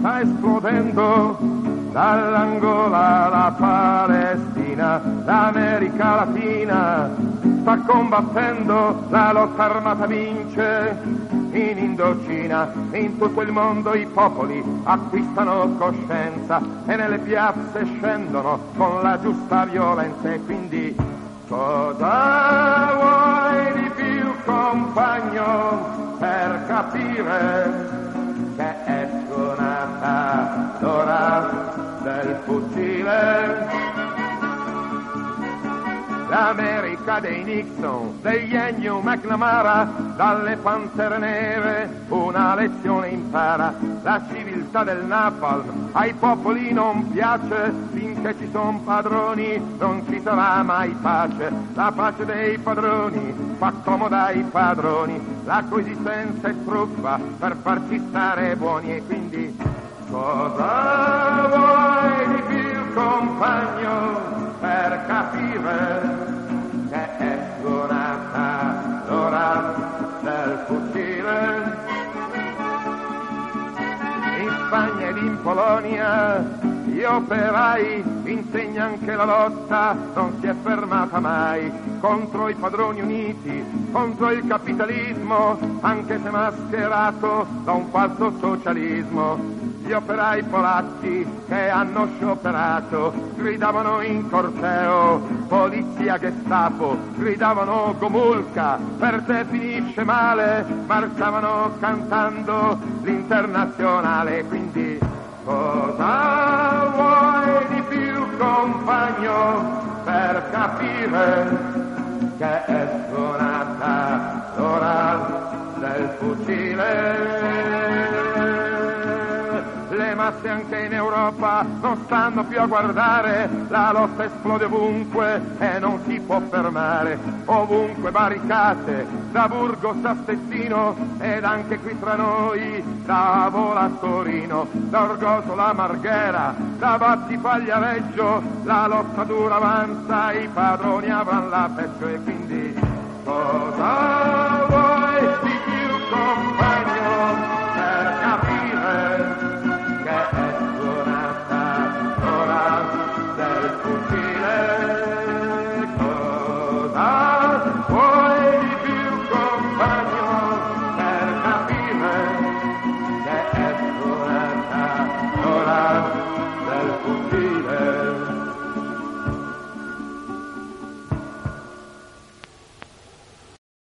sta esplodendo dall'Angola alla Palestina, l'America Latina sta combattendo, la lotta armata vince in Indocina, in tutto il mondo i popoli acquistano coscienza e nelle piazze scendono con la giusta violenza e quindi cosa vuoi di più compagno per capire l'ora del fucile l'America dei Nixon, degli Ennio McNamara, dalle pantere nere una lezione impara. La civiltà del Napalm ai popoli non piace, finché ci son padroni non ci sarà mai pace. La pace dei padroni fa comoda ai padroni, la coesistenza è truffa per farci stare buoni e quindi cosa vuoi di più compagno? per capire che è suonata l'ora del fucile. In Spagna ed in Polonia gli operai insegna anche la lotta, non si è fermata mai contro i padroni uniti, contro il capitalismo, anche se mascherato da un falso socialismo gli operai polacchi che hanno scioperato gridavano in corteo. Polizia Gestapo gridavano Gomulka per te finisce male marciavano cantando l'internazionale. Quindi cosa vuoi di più compagno per capire che è suonata l'ora del fucile le masse anche in Europa non stanno più a guardare, la lotta esplode ovunque e non si può fermare, ovunque barricate, da Burgos a Stettino ed anche qui tra noi, da Vola a Torino, da Orgoso la Marghera, da Battipaglia Reggio, la lotta dura avanza, i padroni avranno la peggio e quindi